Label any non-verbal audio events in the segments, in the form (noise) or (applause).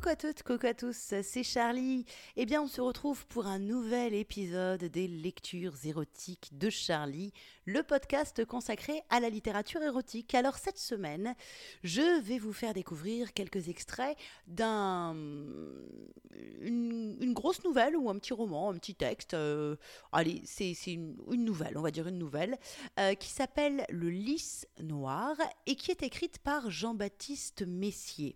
Coucou à toutes, coucou à tous, c'est Charlie. Eh bien, on se retrouve pour un nouvel épisode des lectures érotiques de Charlie, le podcast consacré à la littérature érotique. Alors, cette semaine, je vais vous faire découvrir quelques extraits d'un. Une, grosse nouvelle ou un petit roman, un petit texte. Euh, allez, c'est une, nouvelle, on va dire une nouvelle, euh, qui s'appelle Le lys noir et qui est écrite par Jean-Baptiste Messier.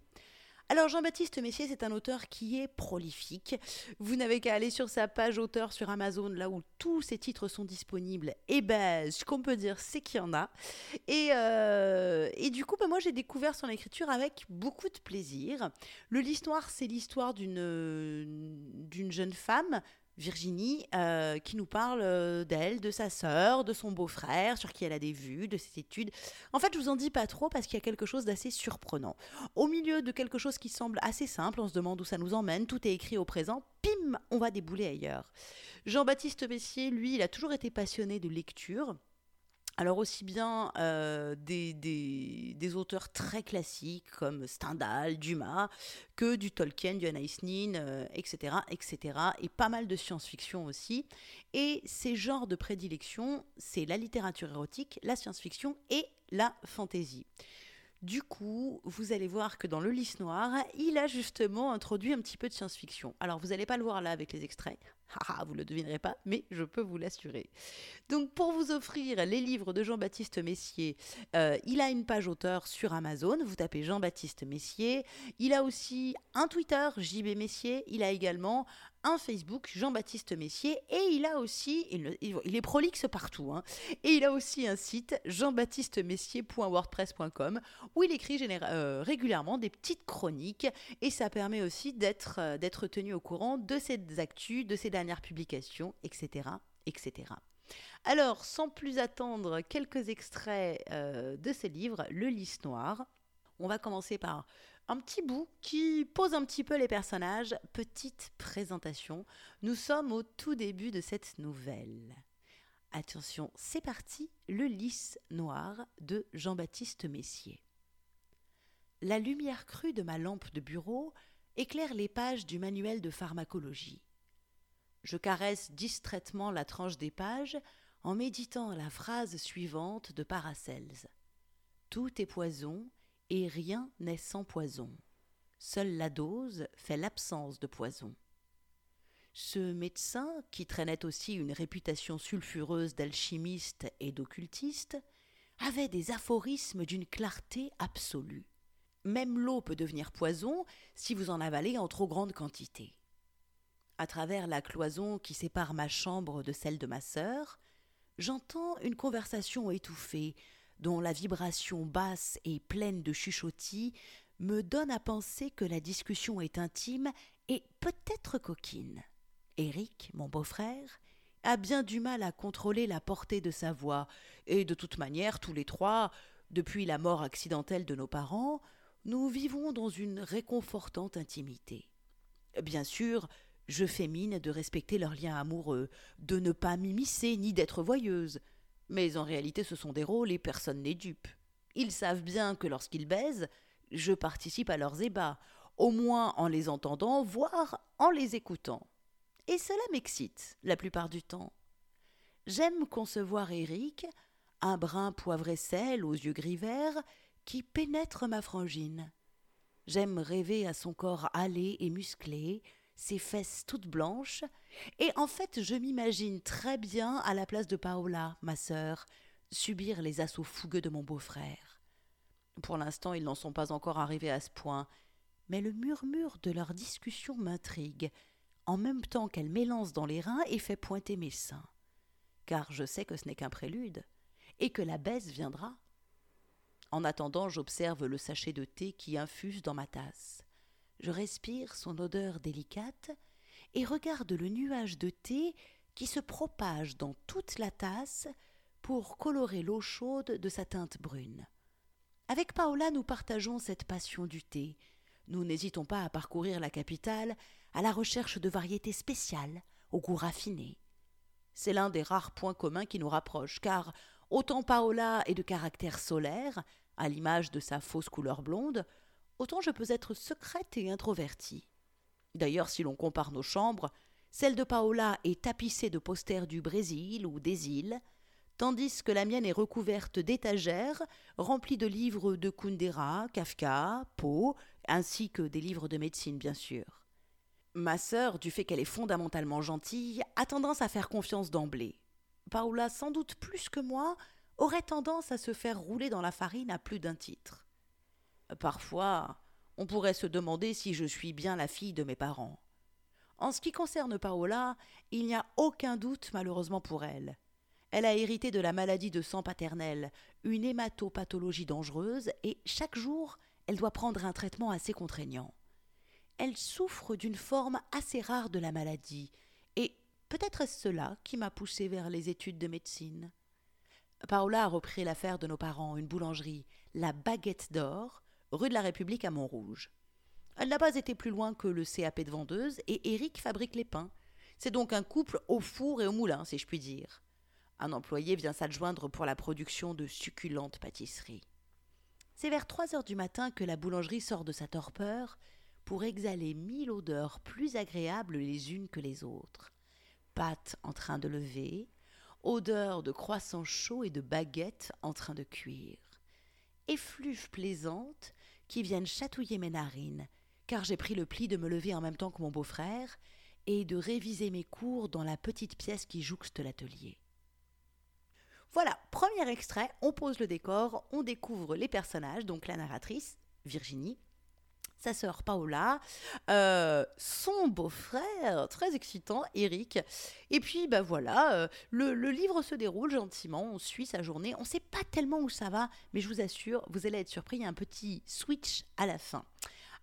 Alors Jean-Baptiste Messier, c'est un auteur qui est prolifique. Vous n'avez qu'à aller sur sa page auteur sur Amazon, là où tous ses titres sont disponibles. Et ben, ce qu'on peut dire, c'est qu'il y en a. Et, euh, et du coup, ben, moi, j'ai découvert son écriture avec beaucoup de plaisir. Le L'Histoire, c'est l'histoire d'une d'une jeune femme Virginie, euh, qui nous parle euh, d'elle, de sa sœur, de son beau-frère, sur qui elle a des vues, de ses études. En fait, je vous en dis pas trop parce qu'il y a quelque chose d'assez surprenant. Au milieu de quelque chose qui semble assez simple, on se demande où ça nous emmène, tout est écrit au présent, pim, on va débouler ailleurs. Jean-Baptiste Messier, lui, il a toujours été passionné de lecture. Alors aussi bien euh, des, auteurs très classiques comme Stendhal, Dumas, que du Tolkien, du Anais Nin, etc., etc., et pas mal de science-fiction aussi. Et ces genres de prédilection, c'est la littérature érotique, la science-fiction et la fantaisie. Du coup, vous allez voir que dans Le Lys Noir, il a justement introduit un petit peu de science-fiction. Alors, vous n'allez pas le voir là avec les extraits, Ah, vous ne le devinerez pas, mais je peux vous l'assurer. Donc, pour vous offrir les livres de Jean-Baptiste Messier, euh, il a une page auteur sur Amazon. Vous tapez Jean-Baptiste Messier. Il a aussi un Twitter, JB Messier. Il a également un Facebook, Jean-Baptiste Messier. Et il a aussi, il, est prolixe partout, hein, et il a aussi un site, jean-baptiste-messier.wordpress.com, où il écrit euh, régulièrement des petites chroniques. Et ça permet aussi d'être euh, tenu au courant de ses actus, de ses dernières publications, etc. etc. Alors, sans plus attendre quelques extraits euh, de ces livres, Le Lys Noir. On va commencer par un petit bout qui pose un petit peu les personnages. Petite présentation. Nous sommes au tout début de cette nouvelle. Attention, c'est parti, Le Lys Noir de Jean-Baptiste Messier. La lumière crue de ma lampe de bureau éclaire les pages du manuel de pharmacologie. Je caresse distraitement la tranche des pages en méditant la phrase suivante de Paracels. Tout est poison et rien n'est sans poison. Seule la dose fait l'absence de poison. Ce médecin, qui traînait aussi une réputation sulfureuse d'alchimiste et d'occultiste, avait des aphorismes d'une clarté absolue. Même l'eau peut devenir poison si vous en avalez en trop grande quantité. À travers la cloison qui sépare ma chambre de celle de ma sœur, j'entends une conversation étouffée, dont la vibration basse et pleine de chuchotis me donne à penser que la discussion est intime et peut-être coquine. Éric, mon beau-frère, a bien du mal à contrôler la portée de sa voix, et de toute manière, tous les trois, depuis la mort accidentelle de nos parents, nous vivons dans une réconfortante intimité. Bien sûr, je fais mine de respecter leur lien amoureux, de ne pas m'immiscer ni d'être voyeuse. Mais en réalité, ce sont des rôles et personne n'est dupe. Ils savent bien que lorsqu'ils baisent, je participe à leurs ébats, au moins en les entendant, voire en les écoutant. Et cela m'excite la plupart du temps. J'aime concevoir Eric, un brin poivré sel aux yeux gris verts, qui pénètre ma frangine. J'aime rêver à son corps hâlé et musclé, ses fesses toutes blanches, et en fait je m'imagine très bien à la place de Paola, ma sœur, subir les assauts fougueux de mon beau-frère. Pour l'instant ils n'en sont pas encore arrivés à ce point, mais le murmure de leur discussion m'intrigue, en même temps qu'elle m'élance dans les reins et fait pointer mes seins. Car je sais que ce n'est qu'un prélude, et que la baisse viendra. En attendant, j'observe le sachet de thé qui infuse dans ma tasse. Je respire son odeur délicate et regarde le nuage de thé qui se propage dans toute la tasse pour colorer l'eau chaude de sa teinte brune. Avec Paola, nous partageons cette passion du thé. Nous n'hésitons pas à parcourir la capitale à la recherche de variétés spéciales, au goût raffiné. C'est l'un des rares points communs qui nous rapprochent, car autant Paola est de caractère solaire, à l'image de sa fausse couleur blonde, autant je peux être secrète et introvertie. D'ailleurs, si l'on compare nos chambres, celle de Paola est tapissée de posters du Brésil ou des îles, tandis que la mienne est recouverte d'étagères remplies de livres de Kundera, Kafka, Poe, ainsi que des livres de médecine, bien sûr. Ma sœur, du fait qu'elle est fondamentalement gentille, a tendance à faire confiance d'emblée. Paola, sans doute plus que moi, aurait tendance à se faire rouler dans la farine à plus d'un titre. Parfois, on pourrait se demander si je suis bien la fille de mes parents. En ce qui concerne Paola, il n'y a aucun doute malheureusement pour elle. Elle a hérité de la maladie de sang paternelle, une hématopathologie dangereuse, et chaque jour, elle doit prendre un traitement assez contraignant. Elle souffre d'une forme assez rare de la maladie, et peut-être est-ce cela qui m'a poussée vers les études de médecine. Paola a repris l'affaire de nos parents, une boulangerie, la Baguette d'Or, rue de la République à Montrouge. Elle n'a pas été plus loin que le CAP de vendeuse, et Eric fabrique les pains. C'est donc un couple au four et au moulin, si je puis dire. Un employé vient s'adjoindre pour la production de succulentes pâtisseries. C'est vers trois heures du matin que la boulangerie sort de sa torpeur pour exhaler mille odeurs plus agréables les unes que les autres. Pâtes en train de lever, odeur de croissants chauds et de baguettes en train de cuire, effluves plaisantes qui viennent chatouiller mes narines, car j'ai pris le pli de me lever en même temps que mon beau-frère et de réviser mes cours dans la petite pièce qui jouxte l'atelier. Voilà, premier extrait, on pose le décor, on découvre les personnages, donc la narratrice, Virginie, sa sœur Paola, son beau-frère, très excitant, Eric. Et puis, bah voilà, euh, le, le, livre se déroule gentiment, on suit sa journée, on ne sait pas tellement où ça va, mais je vous assure, vous allez être surpris, il y a un petit switch à la fin.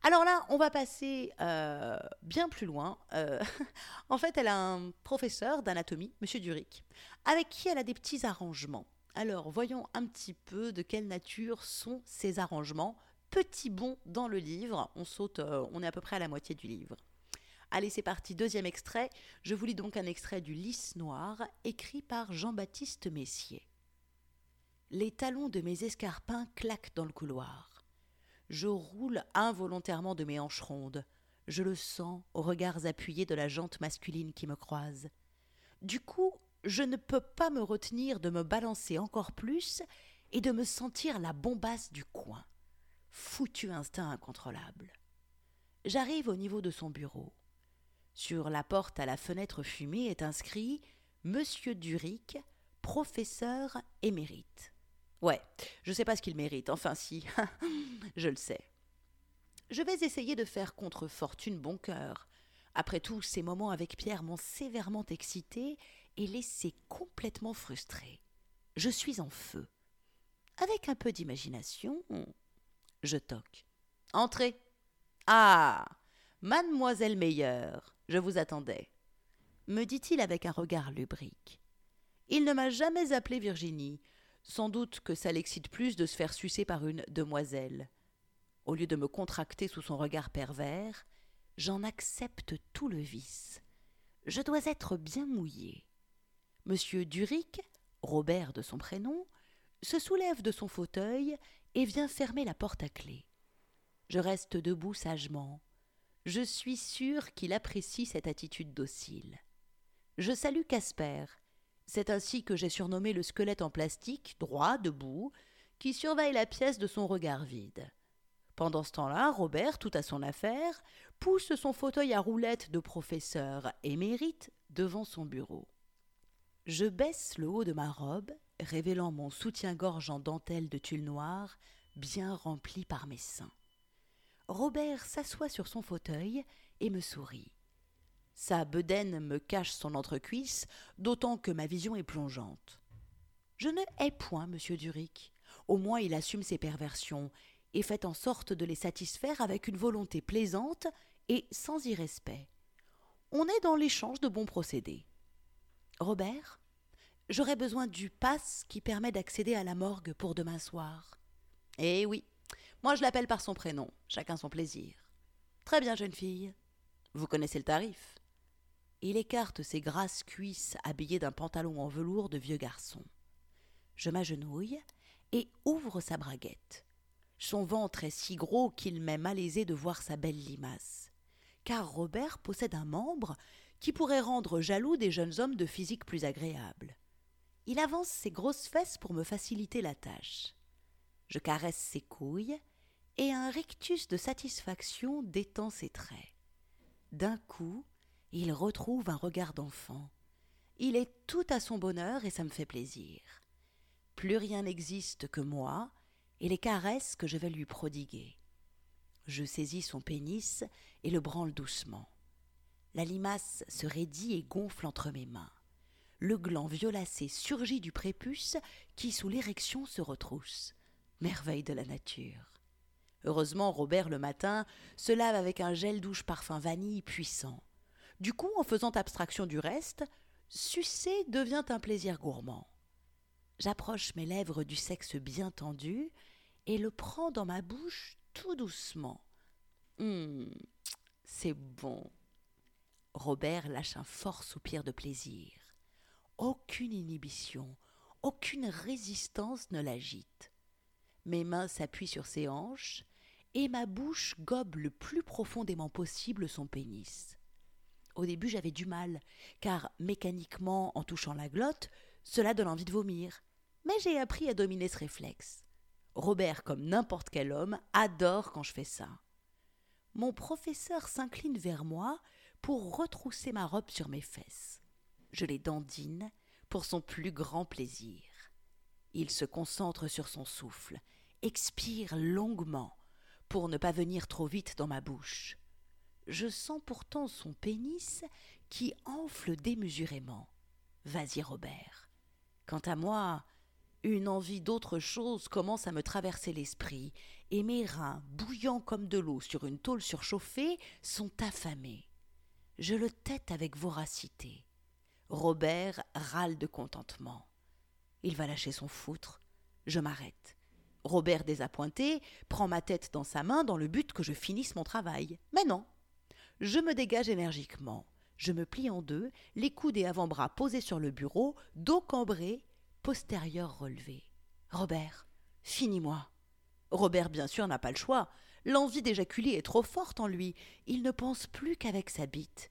Alors là, on va passer euh, bien plus loin. Euh, (laughs) en fait, elle a un professeur d'anatomie, Monsieur Duric, avec qui elle a des petits arrangements. Alors, voyons un petit peu de quelle nature sont ces arrangements. Petit bond dans le livre, on saute, euh, on est à peu près à la moitié du livre. Allez, c'est parti, deuxième extrait. Je vous lis donc un extrait du Lys noir, écrit par Jean-Baptiste Messier. Les talons de mes escarpins claquent dans le couloir. Je roule involontairement de mes hanches rondes. Je le sens aux regards appuyés de la jante masculine qui me croise. Du coup, je ne peux pas me retenir de me balancer encore plus et de me sentir la bombasse du coin. Foutu instinct incontrôlable. J'arrive au niveau de son bureau. Sur la porte à la fenêtre fumée est inscrit Monsieur Duric, professeur émérite. Ouais, je sais pas ce qu'il mérite, enfin si, (laughs) je le sais. Je vais essayer de faire contre fortune bon cœur. Après tout, ces moments avec Pierre m'ont sévèrement excité et laissé complètement frustré. Je suis en feu. Avec un peu d'imagination, je toque. Entrez. Ah. Mademoiselle Meyer, je vous attendais. me dit-il avec un regard lubrique. Il ne m'a jamais appelé Virginie, sans doute que ça l'excite plus de se faire sucer par une demoiselle. Au lieu de me contracter sous son regard pervers, j'en accepte tout le vice. Je dois être bien mouillé. Monsieur Duric, Robert de son prénom, se soulève de son fauteuil et vient fermer la porte à clé. Je reste debout sagement. Je suis sûr qu'il apprécie cette attitude docile. Je salue Casper, c'est ainsi que j'ai surnommé le squelette en plastique, droit, debout, qui surveille la pièce de son regard vide. Pendant ce temps-là, Robert, tout à son affaire, pousse son fauteuil à roulettes de professeur émérite devant son bureau. Je baisse le haut de ma robe, révélant mon soutien-gorge en dentelle de tulle noire, bien rempli par mes seins. Robert s'assoit sur son fauteuil et me sourit. Sa bedaine me cache son entrecuisse, d'autant que ma vision est plongeante. Je ne hais point monsieur Duric. Au moins il assume ses perversions et fait en sorte de les satisfaire avec une volonté plaisante et sans irrespect. On est dans l'échange de bons procédés. Robert, j'aurais besoin du passe qui permet d'accéder à la morgue pour demain soir. Eh oui, moi je l'appelle par son prénom, chacun son plaisir. Très bien, jeune fille. Vous connaissez le tarif. Il écarte ses grasses cuisses habillées d'un pantalon en velours de vieux garçon. Je m'agenouille et ouvre sa braguette. Son ventre est si gros qu'il m'est malaisé de voir sa belle limace. Car Robert possède un membre qui pourrait rendre jaloux des jeunes hommes de physique plus agréable. Il avance ses grosses fesses pour me faciliter la tâche. Je caresse ses couilles et un rictus de satisfaction détend ses traits. D'un coup, il retrouve un regard d'enfant. Il est tout à son bonheur et ça me fait plaisir. Plus rien n'existe que moi et les caresses que je vais lui prodiguer. Je saisis son pénis et le branle doucement. La limace se raidit et gonfle entre mes mains. Le gland violacé surgit du prépuce qui, sous l'érection, se retrousse. Merveille de la nature. Heureusement, Robert, le matin, se lave avec un gel douche parfum vanille puissant. Du coup, en faisant abstraction du reste, sucer devient un plaisir gourmand. J'approche mes lèvres du sexe bien tendu et le prends dans ma bouche tout doucement. Hum, c'est bon. Robert lâche un fort soupir de plaisir. Aucune inhibition, aucune résistance ne l'agite. Mes mains s'appuient sur ses hanches et ma bouche gobe le plus profondément possible son pénis. Au début, j'avais du mal, car mécaniquement, en touchant la glotte, cela donne envie de vomir. Mais j'ai appris à dominer ce réflexe. Robert, comme n'importe quel homme, adore quand je fais ça. Mon professeur s'incline vers moi pour retrousser ma robe sur mes fesses. Je les dandine pour son plus grand plaisir. Il se concentre sur son souffle, expire longuement pour ne pas venir trop vite dans ma bouche. Je sens pourtant son pénis qui enfle démesurément. Vas-y, Robert. Quant à moi, une envie d'autre chose commence à me traverser l'esprit, et mes reins, bouillants comme de l'eau sur une tôle surchauffée, sont affamés. Je le tête avec voracité. Robert râle de contentement. Il va lâcher son foutre. Je m'arrête. Robert, désappointé, prend ma tête dans sa main dans le but que je finisse mon travail. Mais non. Je me dégage énergiquement. Je me plie en deux, les coudes et avant-bras posés sur le bureau, dos cambré, postérieur relevé. Robert, finis-moi. Robert, bien sûr, n'a pas le choix. L'envie d'éjaculer est trop forte en lui. Il ne pense plus qu'avec sa bite.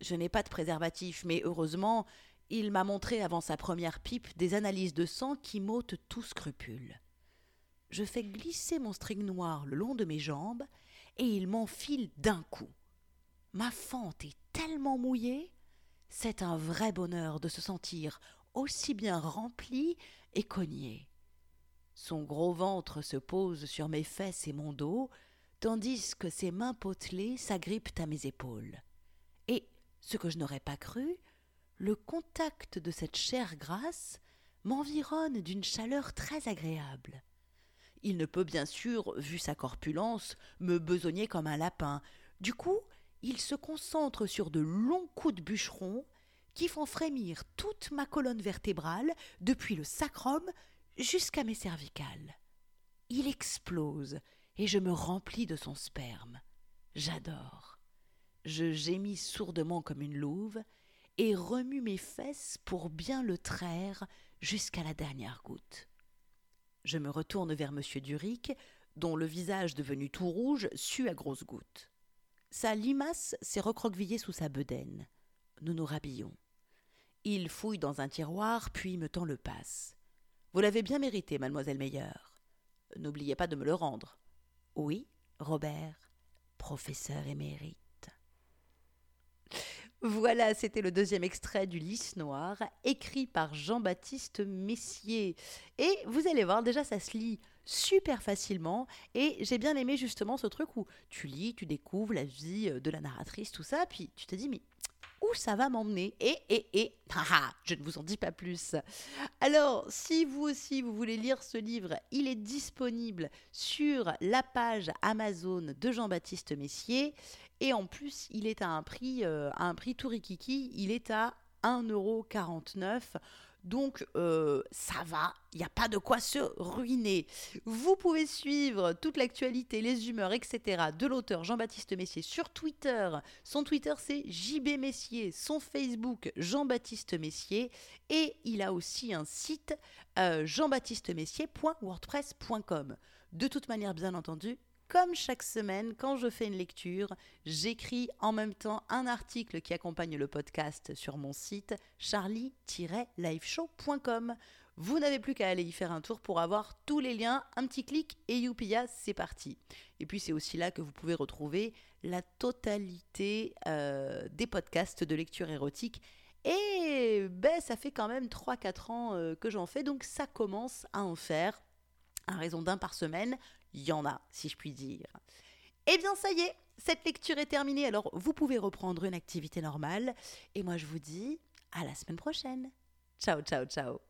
Je n'ai pas de préservatif, mais heureusement, il m'a montré avant sa première pipe des analyses de sang qui m'ôtent tout scrupule. Je fais glisser mon string noir le long de mes jambes et il m'enfile d'un coup. Ma fente est tellement mouillée, c'est un vrai bonheur de se sentir aussi bien remplie et cognée. Son gros ventre se pose sur mes fesses et mon dos, tandis que ses mains potelées s'agrippent à mes épaules. Ce que je n'aurais pas cru, le contact de cette chair grasse m'environne d'une chaleur très agréable. Il ne peut bien sûr, vu sa corpulence, me besogner comme un lapin. Du coup, il se concentre sur de longs coups de bûcheron qui font frémir toute ma colonne vertébrale, depuis le sacrum jusqu'à mes cervicales. Il explose, et je me remplis de son sperme. J'adore. Je gémis sourdement comme une louve, et remue mes fesses pour bien le traire jusqu'à la dernière goutte. Je me retourne vers M. Duric, dont le visage devenu tout rouge sue à grosses gouttes. Sa limace s'est recroquevillée sous sa bedaine. Nous nous rhabillons. Il fouille dans un tiroir, puis me tend le passe. Vous l'avez bien mérité, mademoiselle Meyer. N'oubliez pas de me le rendre. Oui, Robert, professeur émérite. Voilà, c'était le deuxième extrait du Lys Noir, écrit par Jean-Baptiste Messier. Et vous allez voir, déjà, ça se lit super facilement. Et j'ai bien aimé justement ce truc où tu lis, tu découvres la vie de la narratrice, tout ça, puis tu te dis, mais où ça va m'emmener Et, et, et, haha, je ne vous en dis pas plus. Alors, si vous aussi, vous voulez lire ce livre, il est disponible sur la page Amazon de Jean-Baptiste Messier. Et en plus, il est à un prix, euh, à un prix tout rikiki, il est à 1,49€. Donc euh, ça va, il n'y a pas de quoi se ruiner. Vous pouvez suivre toute l'actualité, les humeurs, etc. de l'auteur Jean-Baptiste Messier sur Twitter. Son Twitter c'est JB Messier, son Facebook Jean-Baptiste Messier et il a aussi un site euh, jean-baptistemessier.wordpress.com. De toute manière, bien entendu, comme chaque semaine, quand je fais une lecture, j'écris en même temps un article qui accompagne le podcast sur mon site charlie-liveshow.com. Vous n'avez plus qu'à aller y faire un tour pour avoir tous les liens, un petit clic et youpia, c'est parti. Et puis c'est aussi là que vous pouvez retrouver la totalité euh, des podcasts de lecture érotique. Et ben, ça fait quand même 3-4 ans euh, que j'en fais, donc ça commence à en faire à raison d'un par semaine il y en a, si je puis dire. Eh bien, ça y est, cette lecture est terminée, alors vous pouvez reprendre une activité normale. Et moi, je vous dis à la semaine prochaine. Ciao, ciao, ciao.